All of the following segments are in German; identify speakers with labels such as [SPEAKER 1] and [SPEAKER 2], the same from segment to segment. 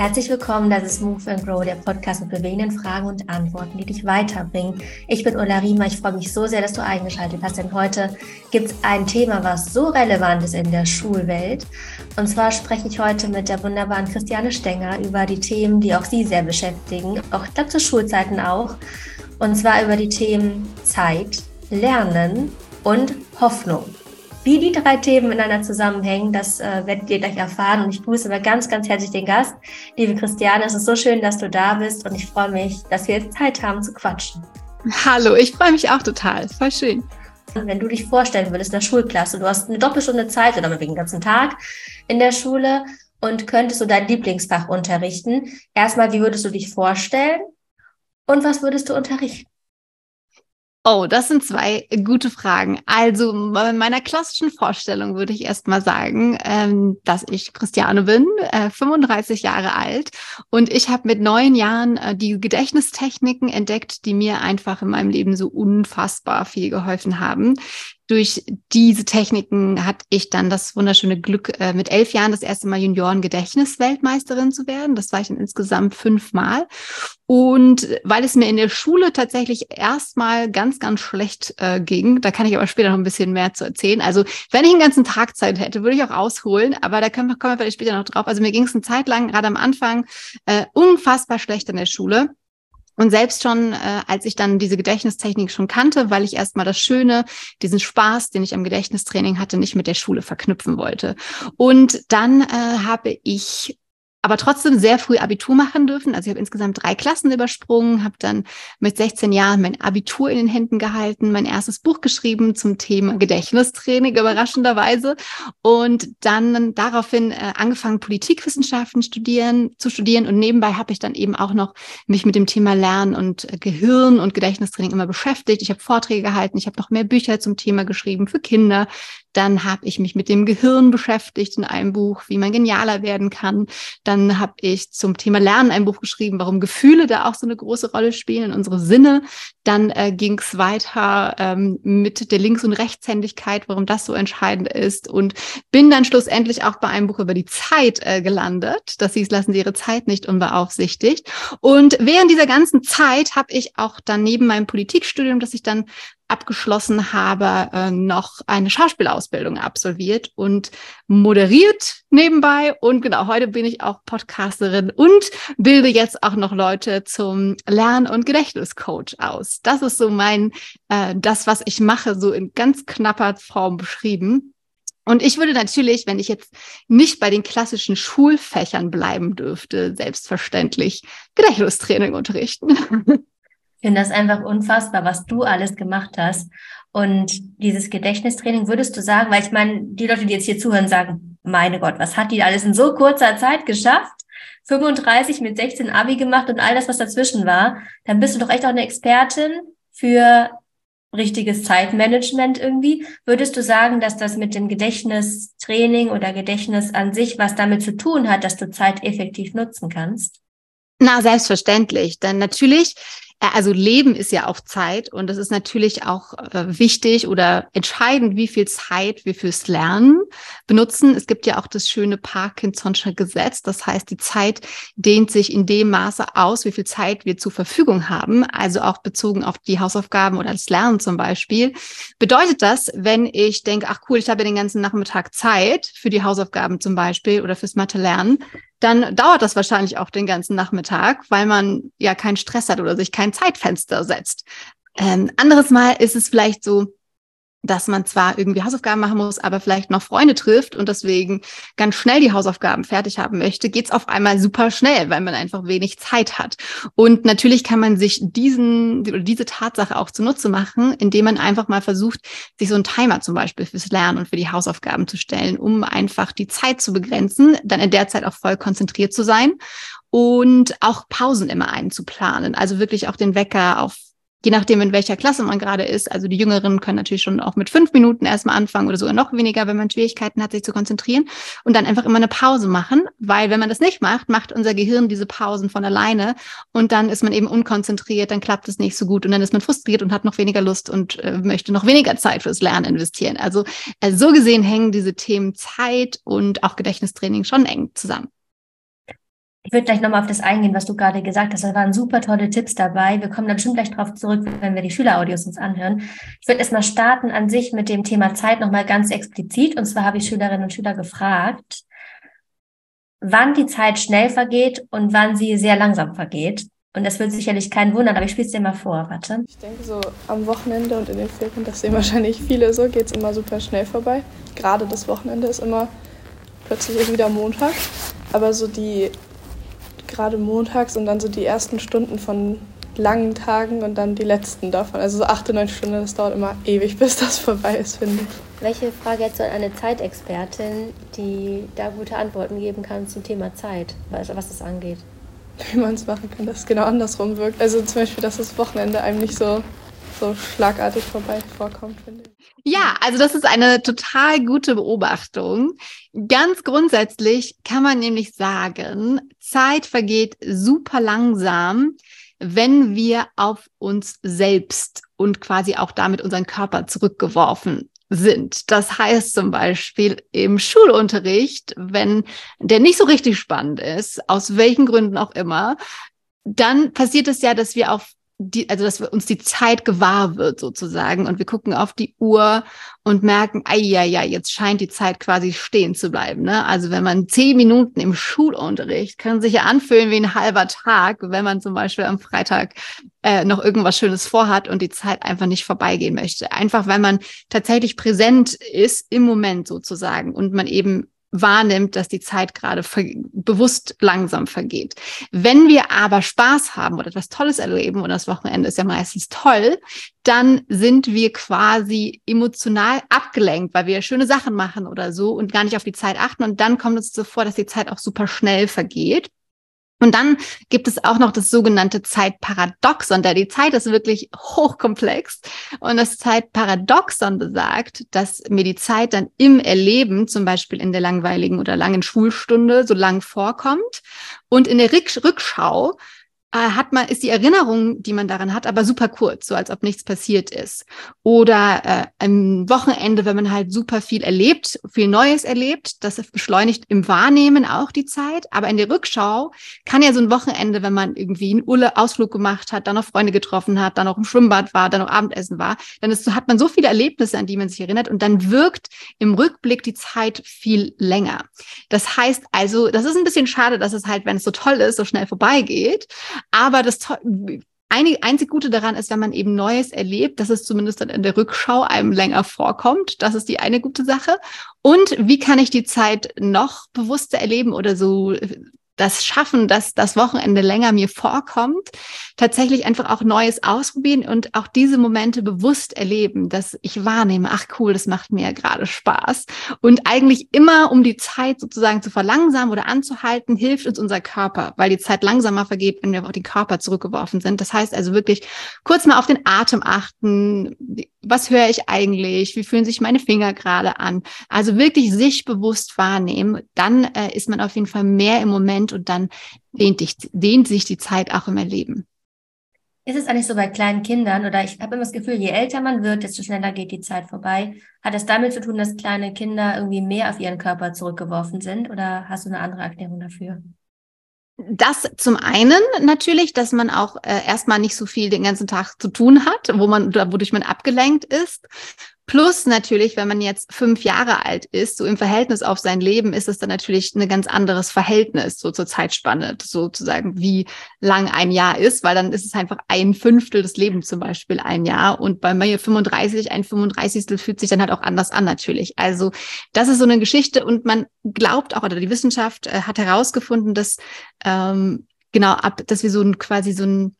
[SPEAKER 1] Herzlich willkommen, das ist Move and Grow, der Podcast mit bewegenden Fragen und Antworten, die dich weiterbringen. Ich bin Ulla Riemer, ich freue mich so sehr, dass du eingeschaltet hast, denn heute gibt es ein Thema, was so relevant ist in der Schulwelt. Und zwar spreche ich heute mit der wunderbaren Christiane Stenger über die Themen, die auch sie sehr beschäftigen, auch glaube zu Schulzeiten auch. Und zwar über die Themen Zeit, Lernen und Hoffnung. Wie die drei Themen miteinander zusammenhängen, das äh, werdet ihr gleich erfahren. Und ich grüße aber ganz, ganz herzlich den Gast. Liebe Christiane, es ist so schön, dass du da bist und ich freue mich, dass wir jetzt Zeit haben zu quatschen.
[SPEAKER 2] Hallo, ich freue mich auch total. Voll schön.
[SPEAKER 1] Wenn du dich vorstellen würdest in der Schulklasse, du hast eine Doppelstunde Zeit oder wegen den ganzen Tag in der Schule und könntest du dein Lieblingsfach unterrichten. Erstmal, wie würdest du dich vorstellen und was würdest du unterrichten?
[SPEAKER 2] Oh, das sind zwei gute Fragen. Also in meiner klassischen Vorstellung würde ich erst mal sagen, ähm, dass ich Christiane bin, äh, 35 Jahre alt und ich habe mit neun Jahren äh, die Gedächtnistechniken entdeckt, die mir einfach in meinem Leben so unfassbar viel geholfen haben durch diese Techniken hatte ich dann das wunderschöne Glück, äh, mit elf Jahren das erste Mal Junioren-Gedächtnisweltmeisterin zu werden. Das war ich dann insgesamt fünfmal. Und weil es mir in der Schule tatsächlich erstmal ganz, ganz schlecht äh, ging, da kann ich aber später noch ein bisschen mehr zu erzählen. Also wenn ich einen ganzen Tag Zeit hätte, würde ich auch ausholen, aber da können wir, kommen wir vielleicht später noch drauf. Also mir ging es eine Zeit lang, gerade am Anfang, äh, unfassbar schlecht in der Schule. Und selbst schon, äh, als ich dann diese Gedächtnistechnik schon kannte, weil ich erstmal das Schöne, diesen Spaß, den ich am Gedächtnistraining hatte, nicht mit der Schule verknüpfen wollte. Und dann äh, habe ich aber trotzdem sehr früh Abitur machen dürfen. Also ich habe insgesamt drei Klassen übersprungen, habe dann mit 16 Jahren mein Abitur in den Händen gehalten, mein erstes Buch geschrieben zum Thema Gedächtnistraining, überraschenderweise. Und dann daraufhin äh, angefangen, Politikwissenschaften studieren, zu studieren. Und nebenbei habe ich dann eben auch noch mich mit dem Thema Lernen und äh, Gehirn und Gedächtnistraining immer beschäftigt. Ich habe Vorträge gehalten, ich habe noch mehr Bücher zum Thema geschrieben für Kinder. Dann habe ich mich mit dem Gehirn beschäftigt in einem Buch, wie man genialer werden kann. Dann habe ich zum Thema Lernen ein Buch geschrieben, warum Gefühle da auch so eine große Rolle spielen in unsere Sinne. Dann äh, ging es weiter ähm, mit der Links- und Rechtshändigkeit, warum das so entscheidend ist. Und bin dann schlussendlich auch bei einem Buch über die Zeit äh, gelandet. Das hieß, lassen Sie Ihre Zeit nicht unbeaufsichtigt. Und während dieser ganzen Zeit habe ich auch dann neben meinem Politikstudium, das ich dann abgeschlossen habe, äh, noch eine Schauspielausbildung absolviert und moderiert nebenbei. Und genau, heute bin ich auch Podcasterin und bilde jetzt auch noch Leute zum Lern- und Gedächtniscoach aus. Das ist so mein, äh, das, was ich mache, so in ganz knapper Form beschrieben. Und ich würde natürlich, wenn ich jetzt nicht bei den klassischen Schulfächern bleiben dürfte, selbstverständlich Gedächtnistraining unterrichten.
[SPEAKER 1] Finde das einfach unfassbar, was du alles gemacht hast. Und dieses Gedächtnistraining, würdest du sagen, weil ich meine, die Leute, die jetzt hier zuhören, sagen, meine Gott, was hat die alles in so kurzer Zeit geschafft? 35 mit 16 Abi gemacht und all das, was dazwischen war. Dann bist du doch echt auch eine Expertin für richtiges Zeitmanagement irgendwie. Würdest du sagen, dass das mit dem Gedächtnistraining oder Gedächtnis an sich was damit zu tun hat, dass du Zeit effektiv nutzen kannst?
[SPEAKER 2] Na, selbstverständlich. Denn natürlich also Leben ist ja auch Zeit und es ist natürlich auch äh, wichtig oder entscheidend, wie viel Zeit wir fürs Lernen benutzen. Es gibt ja auch das schöne Parkinson'sche Gesetz. Das heißt, die Zeit dehnt sich in dem Maße aus, wie viel Zeit wir zur Verfügung haben. Also auch bezogen auf die Hausaufgaben oder das Lernen zum Beispiel. Bedeutet das, wenn ich denke, ach cool, ich habe den ganzen Nachmittag Zeit für die Hausaufgaben zum Beispiel oder fürs Mathe lernen, dann dauert das wahrscheinlich auch den ganzen Nachmittag, weil man ja keinen Stress hat oder sich kein Zeitfenster setzt. Ähm, anderes Mal ist es vielleicht so, dass man zwar irgendwie Hausaufgaben machen muss, aber vielleicht noch Freunde trifft und deswegen ganz schnell die Hausaufgaben fertig haben möchte, geht's auf einmal super schnell, weil man einfach wenig Zeit hat. Und natürlich kann man sich diesen oder diese Tatsache auch zunutze machen, indem man einfach mal versucht, sich so einen Timer zum Beispiel fürs Lernen und für die Hausaufgaben zu stellen, um einfach die Zeit zu begrenzen, dann in der Zeit auch voll konzentriert zu sein und auch Pausen immer einzuplanen. Also wirklich auch den Wecker auf je nachdem, in welcher Klasse man gerade ist. Also die Jüngeren können natürlich schon auch mit fünf Minuten erstmal anfangen oder sogar noch weniger, wenn man Schwierigkeiten hat, sich zu konzentrieren und dann einfach immer eine Pause machen, weil wenn man das nicht macht, macht unser Gehirn diese Pausen von alleine und dann ist man eben unkonzentriert, dann klappt es nicht so gut und dann ist man frustriert und hat noch weniger Lust und äh, möchte noch weniger Zeit fürs Lernen investieren. Also äh, so gesehen hängen diese Themen Zeit und auch Gedächtnistraining schon eng zusammen.
[SPEAKER 1] Ich würde gleich nochmal auf das eingehen, was du gerade gesagt hast. Da waren super tolle Tipps dabei. Wir kommen dann bestimmt gleich drauf zurück, wenn wir die Schüleraudios uns anhören. Ich würde erstmal starten an sich mit dem Thema Zeit nochmal ganz explizit. Und zwar habe ich Schülerinnen und Schüler gefragt, wann die Zeit schnell vergeht und wann sie sehr langsam vergeht. Und das wird sicherlich kein wundern, aber ich spiele es dir mal vor. Warte.
[SPEAKER 3] Ich denke, so am Wochenende und in den Ferien, das sehen wahrscheinlich viele so, geht es immer super schnell vorbei. Gerade das Wochenende ist immer plötzlich wieder Montag. Aber so die gerade montags und dann so die ersten Stunden von langen Tagen und dann die letzten davon. Also so acht, neun Stunden, das dauert immer ewig, bis das vorbei ist, finde ich.
[SPEAKER 1] Welche Frage du an eine Zeitexpertin, die da gute Antworten geben kann zum Thema Zeit, was das angeht?
[SPEAKER 3] Wie man es machen kann, dass es genau andersrum wirkt. Also zum Beispiel, dass das Wochenende einem nicht so so schlagartig vorbei vorkommt, finde ich.
[SPEAKER 2] Ja, also das ist eine total gute Beobachtung. Ganz grundsätzlich kann man nämlich sagen, Zeit vergeht super langsam, wenn wir auf uns selbst und quasi auch damit unseren Körper zurückgeworfen sind. Das heißt zum Beispiel im Schulunterricht, wenn der nicht so richtig spannend ist, aus welchen Gründen auch immer, dann passiert es ja, dass wir auf die, also dass uns die Zeit gewahr wird sozusagen und wir gucken auf die Uhr und merken, ai ja ja, jetzt scheint die Zeit quasi stehen zu bleiben. Ne? Also wenn man zehn Minuten im Schulunterricht können sich ja anfühlen wie ein halber Tag, wenn man zum Beispiel am Freitag äh, noch irgendwas Schönes vorhat und die Zeit einfach nicht vorbeigehen möchte. Einfach weil man tatsächlich präsent ist im Moment sozusagen und man eben wahrnimmt, dass die Zeit gerade bewusst langsam vergeht. Wenn wir aber Spaß haben oder etwas Tolles erleben, und das Wochenende ist ja meistens toll, dann sind wir quasi emotional abgelenkt, weil wir schöne Sachen machen oder so und gar nicht auf die Zeit achten. Und dann kommt es so vor, dass die Zeit auch super schnell vergeht. Und dann gibt es auch noch das sogenannte Zeitparadoxon, da die Zeit ist wirklich hochkomplex. Und das Zeitparadoxon besagt, dass mir die Zeit dann im Erleben, zum Beispiel in der langweiligen oder langen Schulstunde, so lang vorkommt. Und in der Rückschau hat man, ist die Erinnerung, die man daran hat, aber super kurz, so als ob nichts passiert ist. Oder äh, am Wochenende, wenn man halt super viel erlebt, viel Neues erlebt, das beschleunigt im Wahrnehmen auch die Zeit. Aber in der Rückschau kann ja so ein Wochenende, wenn man irgendwie einen Ulle Ausflug gemacht hat, dann noch Freunde getroffen hat, dann noch im Schwimmbad war, dann noch Abendessen war, dann ist, hat man so viele Erlebnisse, an die man sich erinnert und dann wirkt im Rückblick die Zeit viel länger. Das heißt also, das ist ein bisschen schade, dass es halt, wenn es so toll ist, so schnell vorbeigeht. Aber das Einige, einzig Gute daran ist, wenn man eben Neues erlebt, dass es zumindest dann in der Rückschau einem länger vorkommt. Das ist die eine gute Sache. Und wie kann ich die Zeit noch bewusster erleben oder so das schaffen, dass das Wochenende länger mir vorkommt, tatsächlich einfach auch Neues ausprobieren und auch diese Momente bewusst erleben, dass ich wahrnehme, ach cool, das macht mir ja gerade Spaß. Und eigentlich immer, um die Zeit sozusagen zu verlangsamen oder anzuhalten, hilft uns unser Körper, weil die Zeit langsamer vergeht, wenn wir auf den Körper zurückgeworfen sind. Das heißt also wirklich kurz mal auf den Atem achten. Was höre ich eigentlich? Wie fühlen sich meine Finger gerade an? Also wirklich sich bewusst wahrnehmen. Dann äh, ist man auf jeden Fall mehr im Moment und dann dehnt, dich, dehnt sich die Zeit auch im Erleben.
[SPEAKER 1] Ist es eigentlich so bei kleinen Kindern oder ich habe immer das Gefühl, je älter man wird, desto schneller geht die Zeit vorbei. Hat es damit zu tun, dass kleine Kinder irgendwie mehr auf ihren Körper zurückgeworfen sind oder hast du eine andere Erklärung dafür?
[SPEAKER 2] Das zum einen natürlich, dass man auch äh, erstmal nicht so viel den ganzen Tag zu tun hat, wo man wodurch man abgelenkt ist. Plus natürlich, wenn man jetzt fünf Jahre alt ist, so im Verhältnis auf sein Leben, ist es dann natürlich ein ganz anderes Verhältnis so zur Zeitspanne, sozusagen, wie lang ein Jahr ist, weil dann ist es einfach ein Fünftel des Lebens zum Beispiel ein Jahr. Und bei mir 35, ein 35. fühlt sich dann halt auch anders an natürlich. Also das ist so eine Geschichte und man glaubt auch, oder die Wissenschaft äh, hat herausgefunden, dass ähm, genau ab, dass wir so ein quasi so ein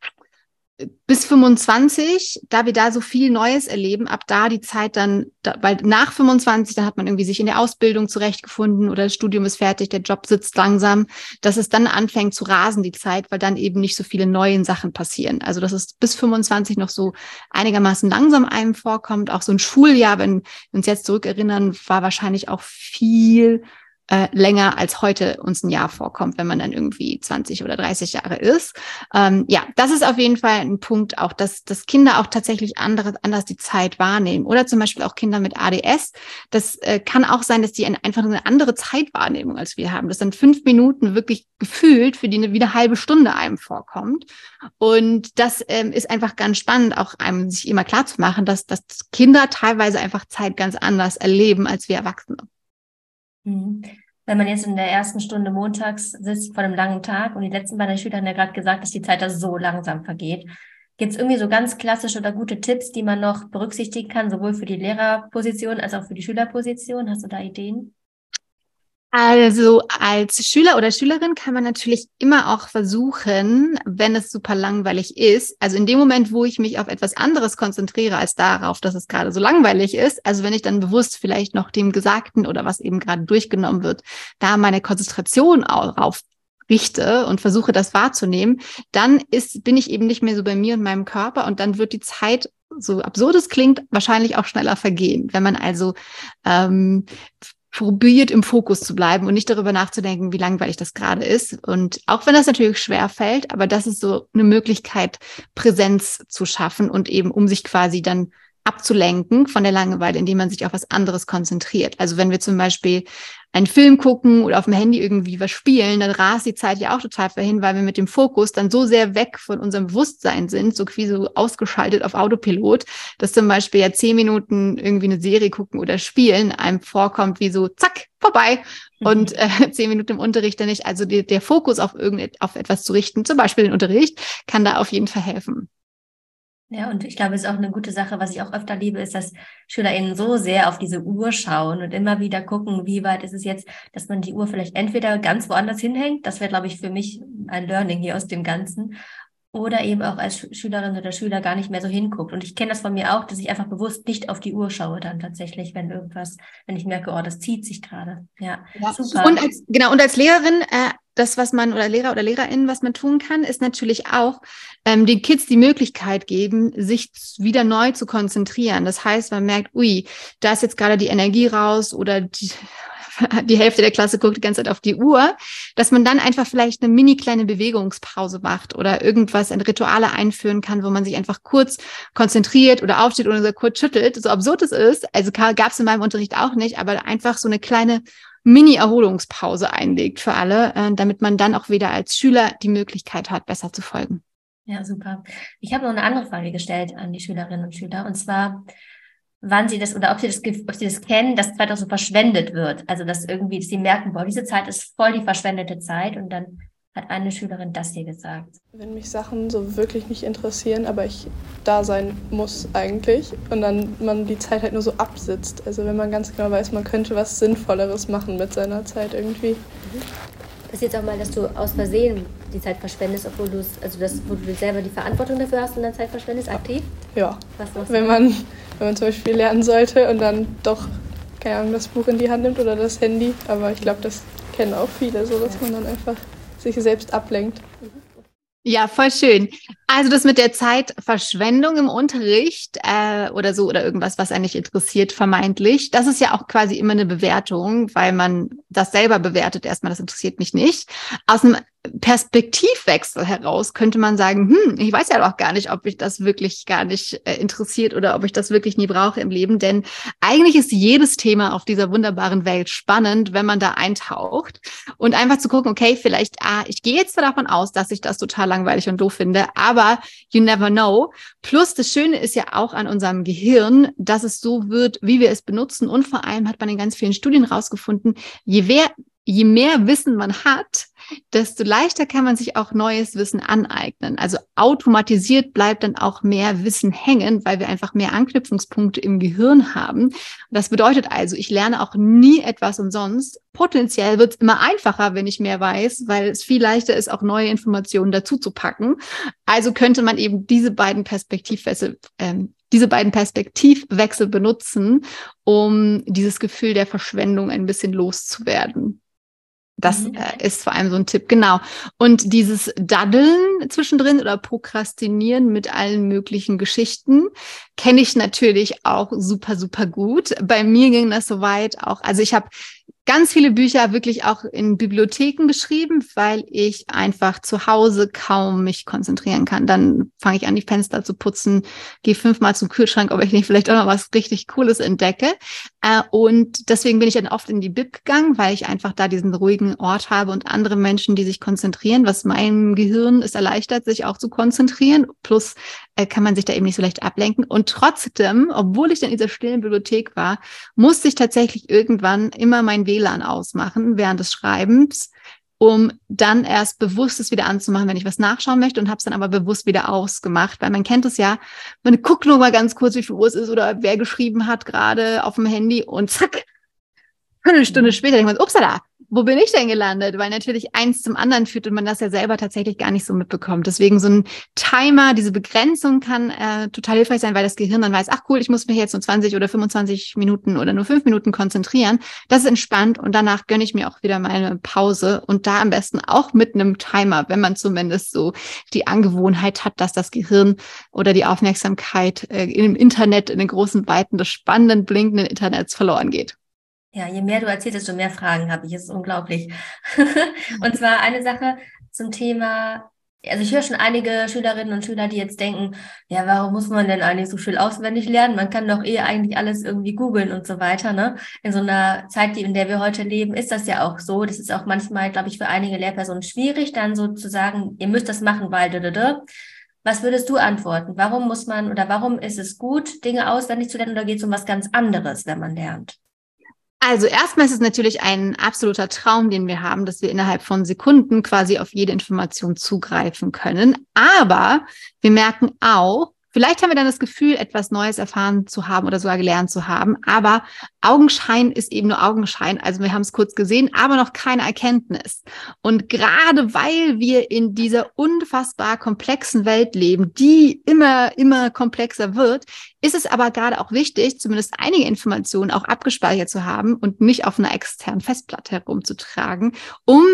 [SPEAKER 2] bis 25, da wir da so viel Neues erleben, ab da die Zeit dann, da, weil nach 25, da hat man irgendwie sich in der Ausbildung zurechtgefunden oder das Studium ist fertig, der Job sitzt langsam, dass es dann anfängt zu rasen, die Zeit, weil dann eben nicht so viele neue Sachen passieren. Also dass es bis 25 noch so einigermaßen langsam einem vorkommt. Auch so ein Schuljahr, wenn wir uns jetzt zurückerinnern, war wahrscheinlich auch viel äh, länger als heute uns ein Jahr vorkommt, wenn man dann irgendwie 20 oder 30 Jahre ist. Ähm, ja, das ist auf jeden Fall ein Punkt, auch dass, dass Kinder auch tatsächlich andere, anders die Zeit wahrnehmen. Oder zum Beispiel auch Kinder mit ADS. Das äh, kann auch sein, dass die ein, einfach eine andere Zeitwahrnehmung als wir haben. Dass dann fünf Minuten wirklich gefühlt für die eine wieder halbe Stunde einem vorkommt. Und das ähm, ist einfach ganz spannend, auch einem sich immer klar zu machen, dass, dass Kinder teilweise einfach Zeit ganz anders erleben als wir Erwachsene.
[SPEAKER 1] Mhm. Wenn man jetzt in der ersten Stunde montags sitzt vor einem langen Tag und die letzten beiden Schüler haben ja gerade gesagt, dass die Zeit da so langsam vergeht. Gibt es irgendwie so ganz klassische oder gute Tipps, die man noch berücksichtigen kann, sowohl für die Lehrerposition als auch für die Schülerposition? Hast du da Ideen?
[SPEAKER 2] Also als Schüler oder Schülerin kann man natürlich immer auch versuchen, wenn es super langweilig ist, also in dem Moment, wo ich mich auf etwas anderes konzentriere als darauf, dass es gerade so langweilig ist, also wenn ich dann bewusst vielleicht noch dem Gesagten oder was eben gerade durchgenommen wird, da meine Konzentration darauf richte und versuche das wahrzunehmen, dann ist, bin ich eben nicht mehr so bei mir und meinem Körper und dann wird die Zeit so absurd es klingt, wahrscheinlich auch schneller vergehen. Wenn man also ähm, probiert, im Fokus zu bleiben und nicht darüber nachzudenken, wie langweilig das gerade ist. Und auch wenn das natürlich schwer fällt, aber das ist so eine Möglichkeit, Präsenz zu schaffen und eben um sich quasi dann abzulenken von der Langeweile, indem man sich auf was anderes konzentriert. Also wenn wir zum Beispiel einen Film gucken oder auf dem Handy irgendwie was spielen, dann rast die Zeit ja auch total vorhin, weil wir mit dem Fokus dann so sehr weg von unserem Bewusstsein sind, so wie so ausgeschaltet auf Autopilot, dass zum Beispiel ja zehn Minuten irgendwie eine Serie gucken oder spielen einem vorkommt wie so zack, vorbei mhm. und äh, zehn Minuten im Unterricht dann nicht. Also die, der Fokus auf irgendetwas auf etwas zu richten, zum Beispiel den Unterricht, kann da auf jeden Fall helfen.
[SPEAKER 1] Ja, und ich glaube, es ist auch eine gute Sache, was ich auch öfter liebe, ist, dass SchülerInnen so sehr auf diese Uhr schauen und immer wieder gucken, wie weit ist es jetzt, dass man die Uhr vielleicht entweder ganz woanders hinhängt, das wäre, glaube ich, für mich ein Learning hier aus dem Ganzen, oder eben auch als Schülerin oder Schüler gar nicht mehr so hinguckt. Und ich kenne das von mir auch, dass ich einfach bewusst nicht auf die Uhr schaue dann tatsächlich, wenn irgendwas, wenn ich merke, oh, das zieht sich gerade. Ja,
[SPEAKER 2] ja, super. Und als, genau, und als Lehrerin äh, das, was man oder Lehrer oder Lehrerinnen, was man tun kann, ist natürlich auch ähm, den Kids die Möglichkeit geben, sich wieder neu zu konzentrieren. Das heißt, man merkt, ui, da ist jetzt gerade die Energie raus oder die, die Hälfte der Klasse guckt die ganze Zeit auf die Uhr, dass man dann einfach vielleicht eine mini kleine Bewegungspause macht oder irgendwas, ein Rituale einführen kann, wo man sich einfach kurz konzentriert oder aufsteht oder so kurz schüttelt. So absurd es ist, also gab es in meinem Unterricht auch nicht, aber einfach so eine kleine Mini-Erholungspause einlegt für alle, äh, damit man dann auch wieder als Schüler die Möglichkeit hat, besser zu folgen.
[SPEAKER 1] Ja, super. Ich habe noch eine andere Frage gestellt an die Schülerinnen und Schüler, und zwar, wann sie das oder ob sie das, ob sie das kennen, dass Zeit auch so verschwendet wird. Also, dass irgendwie, dass sie merken, boah, diese Zeit ist voll die verschwendete Zeit und dann hat eine Schülerin das hier gesagt.
[SPEAKER 3] Wenn mich Sachen so wirklich nicht interessieren, aber ich da sein muss eigentlich und dann man die Zeit halt nur so absitzt. Also wenn man ganz genau weiß, man könnte was Sinnvolleres machen mit seiner Zeit irgendwie.
[SPEAKER 1] Passiert auch mal, dass du aus Versehen die Zeit verschwendest, obwohl du es, also das, wo du selber die Verantwortung dafür hast und dann Zeit verschwendest, aktiv?
[SPEAKER 3] Ja. Was wenn man, wenn man zum Beispiel lernen sollte und dann doch, keine Ahnung, das Buch in die Hand nimmt oder das Handy. Aber ich glaube, das kennen auch viele, so dass ja. man dann einfach sich selbst ablenkt.
[SPEAKER 2] Ja, voll schön. Also das mit der Zeitverschwendung im Unterricht äh, oder so oder irgendwas, was einen nicht interessiert, vermeintlich, das ist ja auch quasi immer eine Bewertung, weil man das selber bewertet. Erstmal, das interessiert mich nicht. Aus einem Perspektivwechsel heraus könnte man sagen, hm, ich weiß ja doch gar nicht, ob ich das wirklich gar nicht äh, interessiert oder ob ich das wirklich nie brauche im Leben, denn eigentlich ist jedes Thema auf dieser wunderbaren Welt spannend, wenn man da eintaucht und einfach zu gucken, okay, vielleicht, ah, ich gehe jetzt davon aus, dass ich das total langweilig und doof finde, aber you never know. Plus das Schöne ist ja auch an unserem Gehirn, dass es so wird, wie wir es benutzen und vor allem hat man in ganz vielen Studien rausgefunden, je, je mehr Wissen man hat, desto leichter kann man sich auch neues Wissen aneignen. Also automatisiert bleibt dann auch mehr Wissen hängen, weil wir einfach mehr Anknüpfungspunkte im Gehirn haben. Das bedeutet also, ich lerne auch nie etwas umsonst. Potenziell wird es immer einfacher, wenn ich mehr weiß, weil es viel leichter ist, auch neue Informationen dazu zu packen. Also könnte man eben diese beiden Perspektivwechsel, ähm, diese beiden Perspektivwechsel benutzen, um dieses Gefühl der Verschwendung ein bisschen loszuwerden. Das mhm. äh, ist vor allem so ein Tipp, genau. Und dieses Daddeln zwischendrin oder Prokrastinieren mit allen möglichen Geschichten kenne ich natürlich auch super, super gut. Bei mir ging das soweit auch. Also ich habe ganz viele Bücher wirklich auch in Bibliotheken geschrieben, weil ich einfach zu Hause kaum mich konzentrieren kann. Dann fange ich an, die Fenster zu putzen, gehe fünfmal zum Kühlschrank, ob ich nicht vielleicht auch noch was richtig Cooles entdecke. Äh, und deswegen bin ich dann oft in die Bib gegangen, weil ich einfach da diesen ruhigen Ort habe und andere Menschen, die sich konzentrieren, was meinem Gehirn es erleichtert, sich auch zu konzentrieren. Plus äh, kann man sich da eben nicht so leicht ablenken. Und trotzdem, obwohl ich dann in dieser stillen Bibliothek war, musste ich tatsächlich irgendwann immer mein WLAN ausmachen während des Schreibens, um dann erst bewusst es wieder anzumachen, wenn ich was nachschauen möchte und habe es dann aber bewusst wieder ausgemacht, weil man kennt es ja, man guckt nur mal ganz kurz, wie viel Uhr es ist oder wer geschrieben hat gerade auf dem Handy und zack, eine Stunde später denkt man, upsala, wo bin ich denn gelandet? Weil natürlich eins zum anderen führt und man das ja selber tatsächlich gar nicht so mitbekommt. Deswegen so ein Timer, diese Begrenzung kann äh, total hilfreich sein, weil das Gehirn dann weiß, ach cool, ich muss mich jetzt nur 20 oder 25 Minuten oder nur fünf Minuten konzentrieren. Das ist entspannt und danach gönne ich mir auch wieder meine Pause und da am besten auch mit einem Timer, wenn man zumindest so die Angewohnheit hat, dass das Gehirn oder die Aufmerksamkeit äh, im Internet, in den großen Weiten des spannenden, blinkenden Internets verloren geht.
[SPEAKER 1] Ja, je mehr du erzählst, desto mehr Fragen habe ich. Es ist unglaublich. und zwar eine Sache zum Thema, also ich höre schon einige Schülerinnen und Schüler, die jetzt denken, ja, warum muss man denn eigentlich so viel auswendig lernen? Man kann doch eh eigentlich alles irgendwie googeln und so weiter. Ne? In so einer Zeit, in der wir heute leben, ist das ja auch so. Das ist auch manchmal, glaube ich, für einige Lehrpersonen schwierig, dann so zu sagen, ihr müsst das machen, weil dödödö. Was würdest du antworten? Warum muss man oder warum ist es gut, Dinge auswendig zu lernen oder geht es um was ganz anderes, wenn man lernt?
[SPEAKER 2] Also erstmal ist es natürlich ein absoluter Traum, den wir haben, dass wir innerhalb von Sekunden quasi auf jede Information zugreifen können. Aber wir merken auch, Vielleicht haben wir dann das Gefühl, etwas Neues erfahren zu haben oder sogar gelernt zu haben. Aber Augenschein ist eben nur Augenschein. Also wir haben es kurz gesehen, aber noch keine Erkenntnis. Und gerade weil wir in dieser unfassbar komplexen Welt leben, die immer, immer komplexer wird, ist es aber gerade auch wichtig, zumindest einige Informationen auch abgespeichert zu haben und nicht auf einer externen Festplatte herumzutragen, um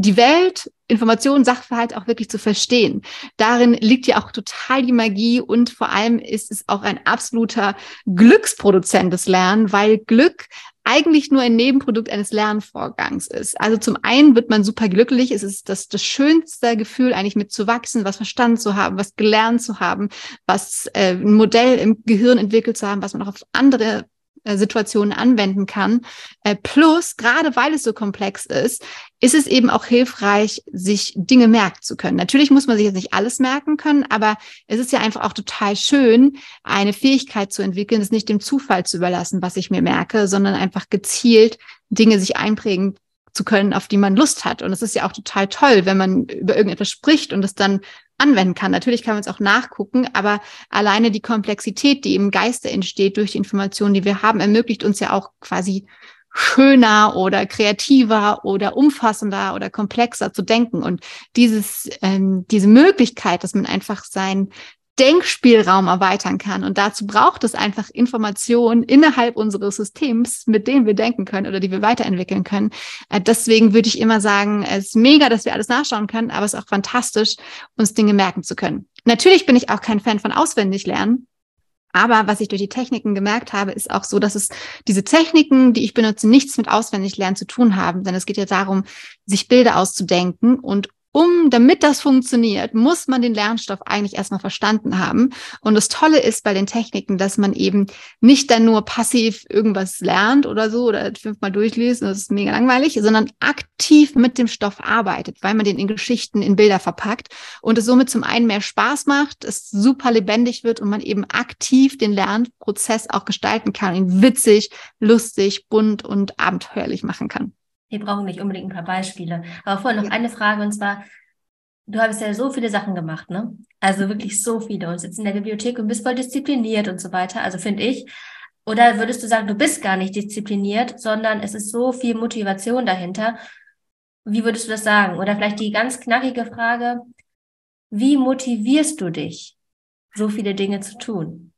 [SPEAKER 2] die Welt, Informationen, Sachverhalt auch wirklich zu verstehen. Darin liegt ja auch total die Magie und vor allem ist es auch ein absoluter Glücksproduzent des Lernen, weil Glück eigentlich nur ein Nebenprodukt eines Lernvorgangs ist. Also zum einen wird man super glücklich, es ist das, das schönste Gefühl, eigentlich mitzuwachsen, was verstanden zu haben, was gelernt zu haben, was äh, ein Modell im Gehirn entwickelt zu haben, was man auch auf andere Situationen anwenden kann. Äh, plus, gerade weil es so komplex ist, ist es eben auch hilfreich, sich Dinge merken zu können. Natürlich muss man sich jetzt nicht alles merken können, aber es ist ja einfach auch total schön, eine Fähigkeit zu entwickeln, es nicht dem Zufall zu überlassen, was ich mir merke, sondern einfach gezielt Dinge sich einprägen zu können, auf die man Lust hat. Und es ist ja auch total toll, wenn man über irgendetwas spricht und es dann anwenden kann. Natürlich kann man es auch nachgucken, aber alleine die Komplexität, die im Geiste entsteht durch die Informationen, die wir haben, ermöglicht uns ja auch quasi schöner oder kreativer oder umfassender oder komplexer zu denken. Und dieses, ähm, diese Möglichkeit, dass man einfach sein Denkspielraum erweitern kann. Und dazu braucht es einfach Informationen innerhalb unseres Systems, mit denen wir denken können oder die wir weiterentwickeln können. Äh, deswegen würde ich immer sagen, es ist mega, dass wir alles nachschauen können, aber es ist auch fantastisch, uns Dinge merken zu können. Natürlich bin ich auch kein Fan von auswendig lernen. Aber was ich durch die Techniken gemerkt habe, ist auch so, dass es diese Techniken, die ich benutze, nichts mit auswendig lernen zu tun haben, denn es geht ja darum, sich Bilder auszudenken und um, damit das funktioniert, muss man den Lernstoff eigentlich erstmal verstanden haben. Und das Tolle ist bei den Techniken, dass man eben nicht dann nur passiv irgendwas lernt oder so oder fünfmal durchliest, das ist mega langweilig, sondern aktiv mit dem Stoff arbeitet, weil man den in Geschichten, in Bilder verpackt und es somit zum einen mehr Spaß macht, es super lebendig wird und man eben aktiv den Lernprozess auch gestalten kann, ihn witzig, lustig, bunt und abenteuerlich machen kann.
[SPEAKER 1] Wir brauchen nicht unbedingt ein paar Beispiele. Aber vorher noch eine Frage und zwar, du hast ja so viele Sachen gemacht, ne? Also wirklich so viele und sitzt in der Bibliothek und bist voll diszipliniert und so weiter. Also finde ich. Oder würdest du sagen, du bist gar nicht diszipliniert, sondern es ist so viel Motivation dahinter? Wie würdest du das sagen? Oder vielleicht die ganz knackige Frage, wie motivierst du dich, so viele Dinge zu tun?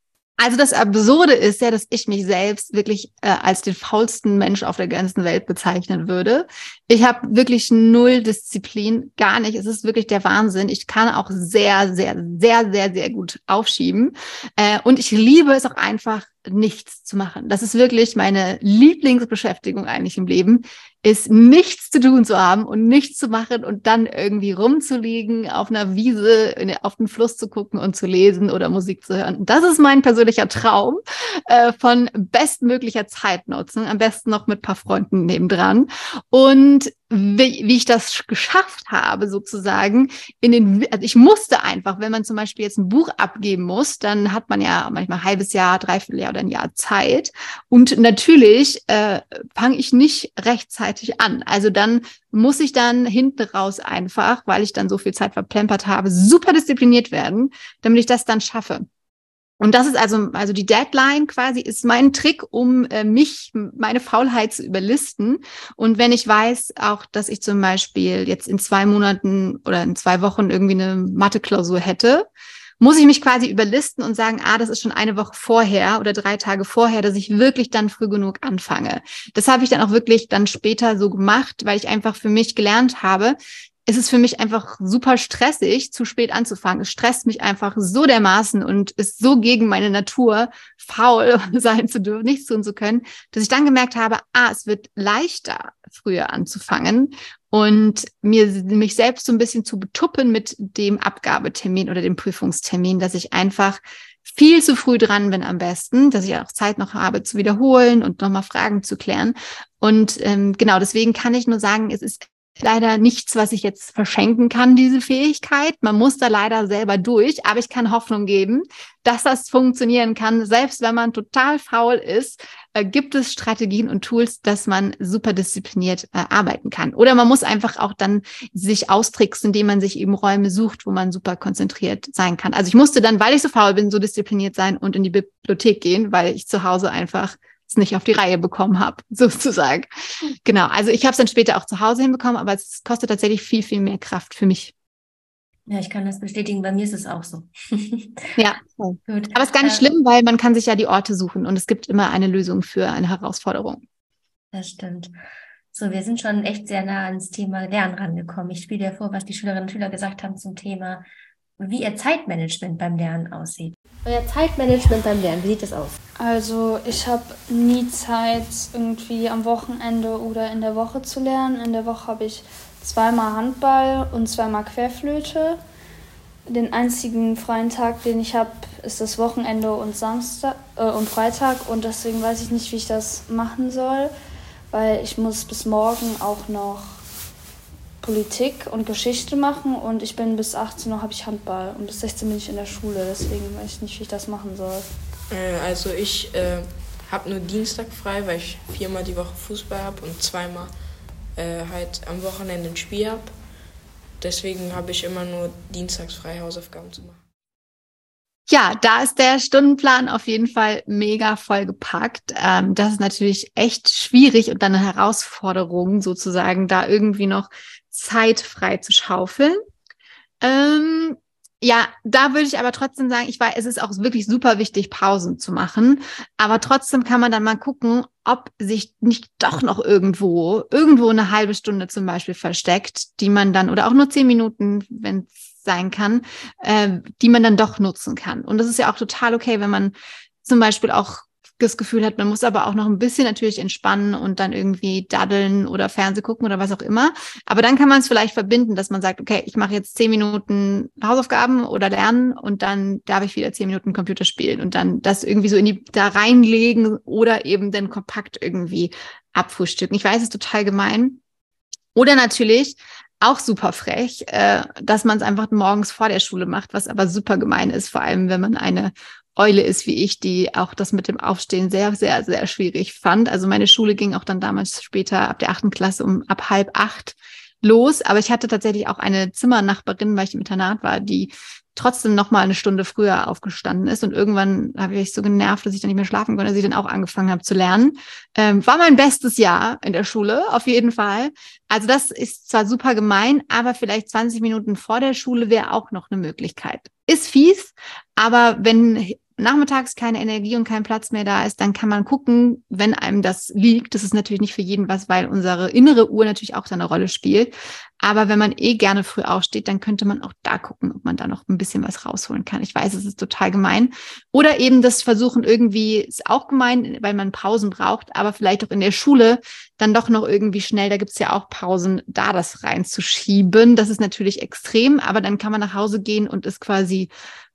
[SPEAKER 2] Also das Absurde ist ja, dass ich mich selbst wirklich äh, als den faulsten Mensch auf der ganzen Welt bezeichnen würde. Ich habe wirklich null Disziplin, gar nicht. Es ist wirklich der Wahnsinn. Ich kann auch sehr, sehr, sehr, sehr, sehr gut aufschieben. Äh, und ich liebe es auch einfach, nichts zu machen. Das ist wirklich meine Lieblingsbeschäftigung eigentlich im Leben ist nichts zu tun zu haben und nichts zu machen und dann irgendwie rumzuliegen, auf einer Wiese, auf den Fluss zu gucken und zu lesen oder Musik zu hören. Das ist mein persönlicher Traum äh, von bestmöglicher Zeitnutzung, am besten noch mit paar Freunden nebendran. Und wie, wie ich das geschafft habe, sozusagen, in den, also ich musste einfach, wenn man zum Beispiel jetzt ein Buch abgeben muss, dann hat man ja manchmal ein halbes Jahr, dreiviertel Jahr oder ein Jahr Zeit. Und natürlich äh, fange ich nicht rechtzeitig an. Also dann muss ich dann hinten raus einfach, weil ich dann so viel Zeit verplempert habe, super diszipliniert werden, damit ich das dann schaffe. Und das ist also, also die Deadline quasi ist mein Trick, um äh, mich, meine Faulheit zu überlisten. Und wenn ich weiß auch, dass ich zum Beispiel jetzt in zwei Monaten oder in zwei Wochen irgendwie eine Mathe-Klausur hätte, muss ich mich quasi überlisten und sagen, ah, das ist schon eine Woche vorher oder drei Tage vorher, dass ich wirklich dann früh genug anfange. Das habe ich dann auch wirklich dann später so gemacht, weil ich einfach für mich gelernt habe, es ist für mich einfach super stressig, zu spät anzufangen. Es stresst mich einfach so dermaßen und ist so gegen meine Natur, faul sein zu dürfen, nichts tun zu können, dass ich dann gemerkt habe, ah, es wird leichter, früher anzufangen und mir mich selbst so ein bisschen zu betuppen mit dem Abgabetermin oder dem Prüfungstermin, dass ich einfach viel zu früh dran bin am besten, dass ich auch Zeit noch habe zu wiederholen und nochmal Fragen zu klären. Und ähm, genau, deswegen kann ich nur sagen, es ist leider nichts, was ich jetzt verschenken kann, diese Fähigkeit. Man muss da leider selber durch, aber ich kann Hoffnung geben, dass das funktionieren kann. Selbst wenn man total faul ist, äh, gibt es Strategien und Tools, dass man super diszipliniert äh, arbeiten kann. Oder man muss einfach auch dann sich austricksen, indem man sich eben Räume sucht, wo man super konzentriert sein kann. Also ich musste dann, weil ich so faul bin, so diszipliniert sein und in die Bibliothek gehen, weil ich zu Hause einfach es nicht auf die Reihe bekommen habe, sozusagen. Genau, also ich habe es dann später auch zu Hause hinbekommen, aber es kostet tatsächlich viel, viel mehr Kraft für mich.
[SPEAKER 1] Ja, ich kann das bestätigen. Bei mir ist es auch so.
[SPEAKER 2] ja, gut. Aber es ist gar nicht äh, schlimm, weil man kann sich ja die Orte suchen und es gibt immer eine Lösung für eine Herausforderung.
[SPEAKER 1] Das stimmt. So, wir sind schon echt sehr nah ans Thema Lernen rangekommen. Ich spiele dir vor, was die Schülerinnen und Schüler gesagt haben zum Thema, wie ihr Zeitmanagement beim Lernen aussieht. Euer Zeitmanagement beim Lernen, wie sieht das aus?
[SPEAKER 3] Also ich habe nie Zeit, irgendwie am Wochenende oder in der Woche zu lernen. In der Woche habe ich zweimal Handball und zweimal Querflöte. Den einzigen freien Tag, den ich habe, ist das Wochenende und Samstag äh, und Freitag und deswegen weiß ich nicht, wie ich das machen soll, weil ich muss bis morgen auch noch Politik und Geschichte machen und ich bin bis 18 Uhr habe ich Handball und bis 16 bin ich in der Schule, deswegen weiß ich nicht, wie ich das machen soll.
[SPEAKER 4] Äh, also ich äh, habe nur Dienstag frei, weil ich viermal die Woche Fußball habe und zweimal äh, halt am Wochenende ein Spiel habe. Deswegen habe ich immer nur dienstags frei Hausaufgaben zu machen.
[SPEAKER 2] Ja, da ist der Stundenplan auf jeden Fall mega voll gepackt. Ähm, das ist natürlich echt schwierig und dann eine Herausforderung sozusagen, da irgendwie noch Zeit frei zu schaufeln. Ähm, ja, da würde ich aber trotzdem sagen, ich weiß, es ist auch wirklich super wichtig, Pausen zu machen. Aber trotzdem kann man dann mal gucken, ob sich nicht doch noch irgendwo, irgendwo eine halbe Stunde zum Beispiel versteckt, die man dann, oder auch nur zehn Minuten, wenn es sein kann, äh, die man dann doch nutzen kann. Und das ist ja auch total okay, wenn man zum Beispiel auch das Gefühl hat, man muss aber auch noch ein bisschen natürlich entspannen und dann irgendwie daddeln oder Fernseh gucken oder was auch immer. Aber dann kann man es vielleicht verbinden, dass man sagt, okay, ich mache jetzt zehn Minuten Hausaufgaben oder lernen und dann darf ich wieder zehn Minuten Computer spielen und dann das irgendwie so in die da reinlegen oder eben dann kompakt irgendwie abfrühstücken. Ich weiß, es ist total gemein. Oder natürlich auch super frech, äh, dass man es einfach morgens vor der Schule macht, was aber super gemein ist, vor allem wenn man eine Eule ist wie ich, die auch das mit dem Aufstehen sehr, sehr, sehr schwierig fand. Also meine Schule ging auch dann damals später ab der achten Klasse um ab halb acht los. Aber ich hatte tatsächlich auch eine Zimmernachbarin, weil ich im Internat war, die trotzdem noch mal eine Stunde früher aufgestanden ist und irgendwann habe ich so genervt, dass ich dann nicht mehr schlafen konnte, dass ich dann auch angefangen habe zu lernen. Ähm, war mein bestes Jahr in der Schule, auf jeden Fall. Also das ist zwar super gemein, aber vielleicht 20 Minuten vor der Schule wäre auch noch eine Möglichkeit. Ist fies, aber wenn nachmittags keine Energie und kein Platz mehr da ist, dann kann man gucken, wenn einem das liegt. Das ist natürlich nicht für jeden was, weil unsere innere Uhr natürlich auch seine Rolle spielt. Aber wenn man eh gerne früh aufsteht, dann könnte man auch da gucken, ob man da noch ein bisschen was rausholen kann. Ich weiß, es ist total gemein. Oder eben das Versuchen irgendwie, ist auch gemein, weil man Pausen braucht, aber vielleicht auch in der Schule dann doch noch irgendwie schnell, da gibt's ja auch Pausen, da das reinzuschieben. Das ist natürlich extrem, aber dann kann man nach Hause gehen und ist quasi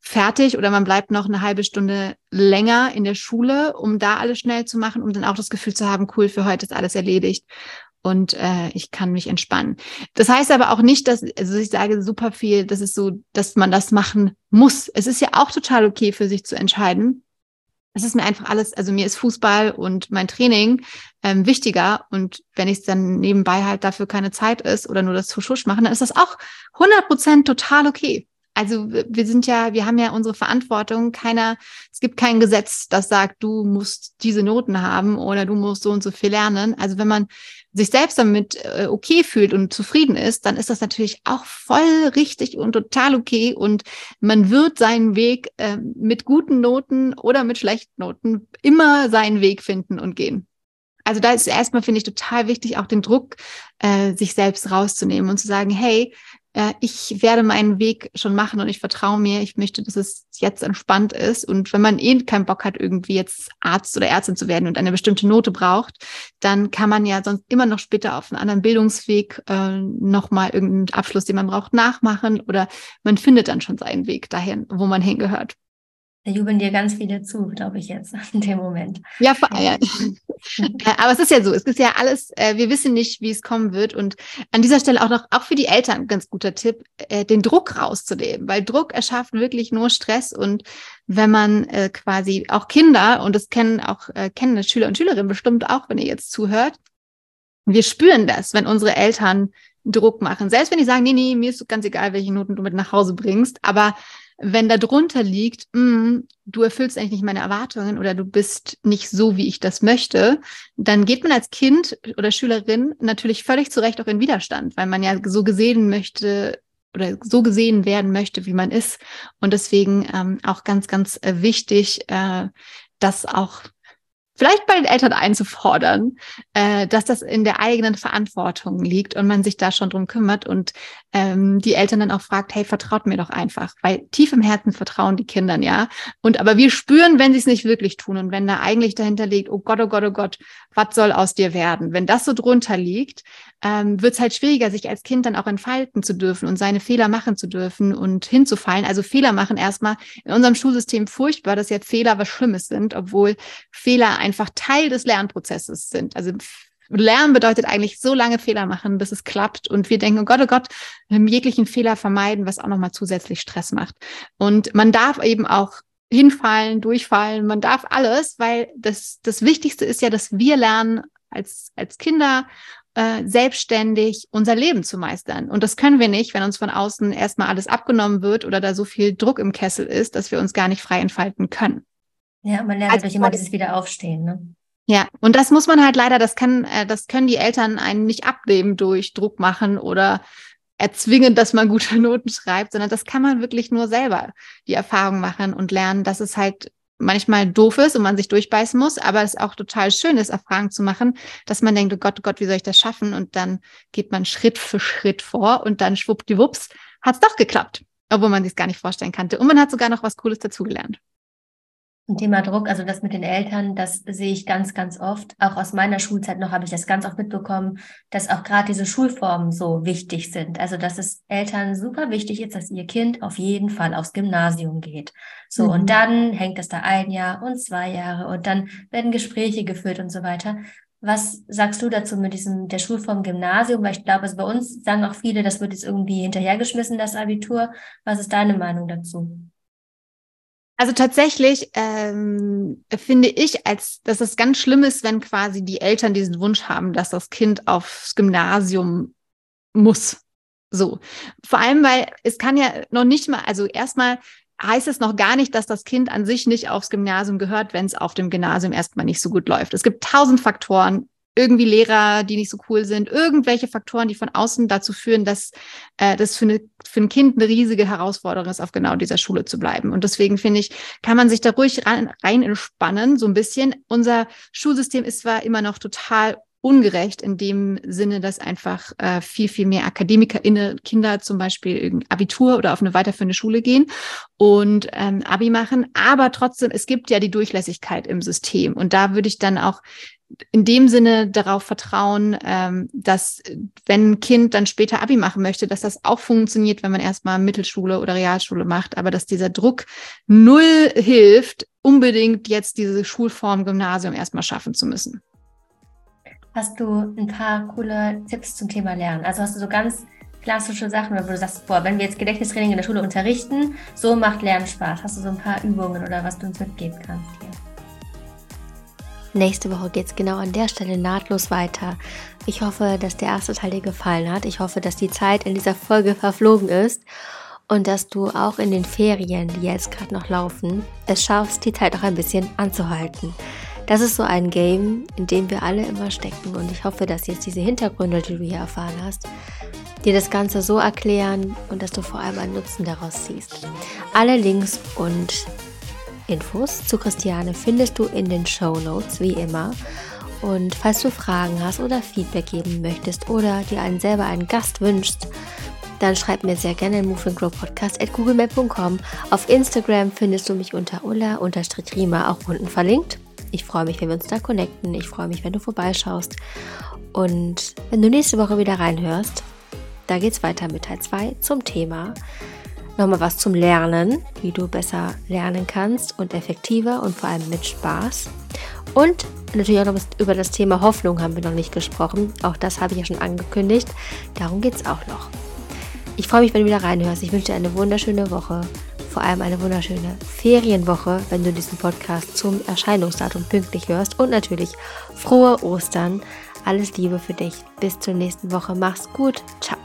[SPEAKER 2] fertig oder man bleibt noch eine halbe Stunde länger in der Schule, um da alles schnell zu machen, um dann auch das Gefühl zu haben, cool, für heute ist alles erledigt und äh, ich kann mich entspannen. Das heißt aber auch nicht, dass, also ich sage super viel, das ist so, dass man das machen muss. Es ist ja auch total okay für sich zu entscheiden. Es ist mir einfach alles, also mir ist Fußball und mein Training ähm, wichtiger. Und wenn ich es dann nebenbei halt dafür keine Zeit ist oder nur das Schusch machen, dann ist das auch 100 Prozent total okay. Also wir sind ja, wir haben ja unsere Verantwortung. Keiner, es gibt kein Gesetz, das sagt, du musst diese Noten haben oder du musst so und so viel lernen. Also wenn man sich selbst damit äh, okay fühlt und zufrieden ist, dann ist das natürlich auch voll richtig und total okay. Und man wird seinen Weg äh, mit guten Noten oder mit schlechten Noten immer seinen Weg finden und gehen. Also da ist erstmal, finde ich, total wichtig, auch den Druck, äh, sich selbst rauszunehmen und zu sagen, hey, äh, ich werde meinen Weg schon machen und ich vertraue mir, ich möchte, dass es jetzt entspannt ist. Und wenn man eh keinen Bock hat, irgendwie jetzt Arzt oder Ärztin zu werden und eine bestimmte Note braucht, dann kann man ja sonst immer noch später auf einen anderen Bildungsweg äh, nochmal irgendeinen Abschluss, den man braucht, nachmachen oder man findet dann schon seinen Weg dahin, wo man hingehört.
[SPEAKER 1] Da jubeln dir ganz viele zu, glaube ich jetzt in dem Moment.
[SPEAKER 2] Ja, vor allem. Äh, aber es ist ja so, es ist ja alles, äh, wir wissen nicht, wie es kommen wird. Und an dieser Stelle auch noch, auch für die Eltern ein ganz guter Tipp, äh, den Druck rauszunehmen, weil Druck erschafft wirklich nur Stress. Und wenn man quasi auch Kinder, und das kennen auch, kennen Schüler und Schülerinnen bestimmt auch, wenn ihr jetzt zuhört, wir spüren das, wenn unsere Eltern Druck machen. Selbst wenn die sagen, nee, nee, mir ist ganz egal, welche Noten du mit nach Hause bringst, aber wenn da drunter liegt, mm, du erfüllst eigentlich nicht meine Erwartungen oder du bist nicht so, wie ich das möchte, dann geht man als Kind oder Schülerin natürlich völlig zu Recht auch in Widerstand, weil man ja so gesehen möchte oder so gesehen werden möchte, wie man ist. Und deswegen ähm, auch ganz, ganz äh, wichtig, äh, das auch vielleicht bei den Eltern einzufordern, äh, dass das in der eigenen Verantwortung liegt und man sich da schon drum kümmert und ähm, die Eltern dann auch fragt, hey, vertraut mir doch einfach, weil tief im Herzen vertrauen die Kindern, ja. Und aber wir spüren, wenn sie es nicht wirklich tun und wenn da eigentlich dahinter liegt, oh Gott, oh Gott, oh Gott, was soll aus dir werden? Wenn das so drunter liegt, ähm, wird es halt schwieriger, sich als Kind dann auch entfalten zu dürfen und seine Fehler machen zu dürfen und hinzufallen. Also Fehler machen erstmal in unserem Schulsystem furchtbar, dass ja Fehler was Schlimmes sind, obwohl Fehler einfach Teil des Lernprozesses sind. Also Lernen bedeutet eigentlich so lange Fehler machen, bis es klappt. Und wir denken, oh Gott, oh Gott, jeglichen Fehler vermeiden, was auch nochmal zusätzlich Stress macht. Und man darf eben auch hinfallen, durchfallen, man darf alles, weil das, das Wichtigste ist ja, dass wir lernen, als, als Kinder äh, selbstständig unser Leben zu meistern. Und das können wir nicht, wenn uns von außen erstmal alles abgenommen wird oder da so viel Druck im Kessel ist, dass wir uns gar nicht frei entfalten können.
[SPEAKER 1] Ja, man lernt also, durch immer dieses Wiederaufstehen, ne?
[SPEAKER 2] Ja, und das muss man halt leider, das kann, äh, das können die Eltern einen nicht abnehmen durch Druck machen oder erzwingen, dass man gute Noten schreibt, sondern das kann man wirklich nur selber die Erfahrung machen und lernen, dass es halt manchmal doof ist und man sich durchbeißen muss, aber es auch total schön ist, Erfahrungen zu machen, dass man denkt, oh Gott, oh Gott, wie soll ich das schaffen? Und dann geht man Schritt für Schritt vor und dann schwuppdiwupps hat es doch geklappt, obwohl man sich gar nicht vorstellen kannte. Und man hat sogar noch was Cooles dazugelernt.
[SPEAKER 1] Ein Thema Druck, also das mit den Eltern, das sehe ich ganz, ganz oft. Auch aus meiner Schulzeit noch habe ich das ganz oft mitbekommen, dass auch gerade diese Schulformen so wichtig sind. Also dass es Eltern super wichtig ist, dass ihr Kind auf jeden Fall aufs Gymnasium geht. So, mhm. und dann hängt es da ein Jahr und zwei Jahre und dann werden Gespräche geführt und so weiter. Was sagst du dazu mit diesem der Schulform Gymnasium? Weil ich glaube, also bei uns sagen auch viele, das wird jetzt irgendwie hinterhergeschmissen, das Abitur. Was ist deine Meinung dazu?
[SPEAKER 2] Also tatsächlich ähm, finde ich, als dass es ganz schlimm ist, wenn quasi die Eltern diesen Wunsch haben, dass das Kind aufs Gymnasium muss. So. Vor allem, weil es kann ja noch nicht mal, also erstmal heißt es noch gar nicht, dass das Kind an sich nicht aufs Gymnasium gehört, wenn es auf dem Gymnasium erstmal nicht so gut läuft. Es gibt tausend Faktoren, irgendwie Lehrer, die nicht so cool sind, irgendwelche Faktoren, die von außen dazu führen, dass äh, das für, eine, für ein Kind eine riesige Herausforderung ist, auf genau dieser Schule zu bleiben. Und deswegen finde ich, kann man sich da ruhig rein, rein entspannen, so ein bisschen. Unser Schulsystem ist zwar immer noch total ungerecht in dem Sinne, dass einfach äh, viel, viel mehr AkademikerInnen, Kinder zum Beispiel Abitur oder auf eine weiterführende Schule gehen und ähm, Abi machen. Aber trotzdem, es gibt ja die Durchlässigkeit im System. Und da würde ich dann auch in dem Sinne darauf vertrauen, ähm, dass wenn ein Kind dann später Abi machen möchte, dass das auch funktioniert, wenn man erstmal Mittelschule oder Realschule macht, aber dass dieser Druck null hilft, unbedingt jetzt diese Schulform Gymnasium erstmal schaffen zu müssen.
[SPEAKER 1] Hast du ein paar coole Tipps zum Thema Lernen? Also hast du so ganz klassische Sachen, wo du sagst, boah, wenn wir jetzt Gedächtnistraining in der Schule unterrichten, so macht Lernen Spaß. Hast du so ein paar Übungen oder was du uns mitgeben kannst? Nächste Woche geht es genau an der Stelle nahtlos weiter. Ich hoffe, dass der erste Teil dir gefallen hat. Ich hoffe, dass die Zeit in dieser Folge verflogen ist und dass du auch in den Ferien, die jetzt gerade noch laufen, es schaffst, die Zeit auch ein bisschen anzuhalten. Das ist so ein Game, in dem wir alle immer stecken und ich hoffe, dass jetzt diese Hintergründe, die du hier erfahren hast, dir das Ganze so erklären und dass du vor allem einen Nutzen daraus ziehst. Alle Links und Infos zu Christiane findest du in den Show Notes, wie immer. Und falls du Fragen hast oder Feedback geben möchtest oder dir einen selber einen Gast wünschst, dann schreib mir sehr gerne Move and Grow Podcast at googlemail.com. Auf Instagram findest du mich unter ulla-rima auch unten verlinkt. Ich freue mich, wenn wir uns da connecten. Ich freue mich, wenn du vorbeischaust. Und wenn du nächste Woche wieder reinhörst, da geht es weiter mit Teil 2 zum Thema nochmal was zum Lernen, wie du besser lernen kannst und effektiver und vor allem mit Spaß. Und natürlich auch noch über das Thema Hoffnung haben wir noch nicht gesprochen. Auch das habe ich ja schon angekündigt. Darum geht es auch noch. Ich freue mich, wenn du wieder reinhörst. Ich wünsche dir eine wunderschöne Woche. Vor allem eine wunderschöne Ferienwoche, wenn du diesen Podcast zum Erscheinungsdatum pünktlich hörst. Und natürlich frohe Ostern. Alles Liebe für dich. Bis zur nächsten Woche. Mach's gut. Ciao.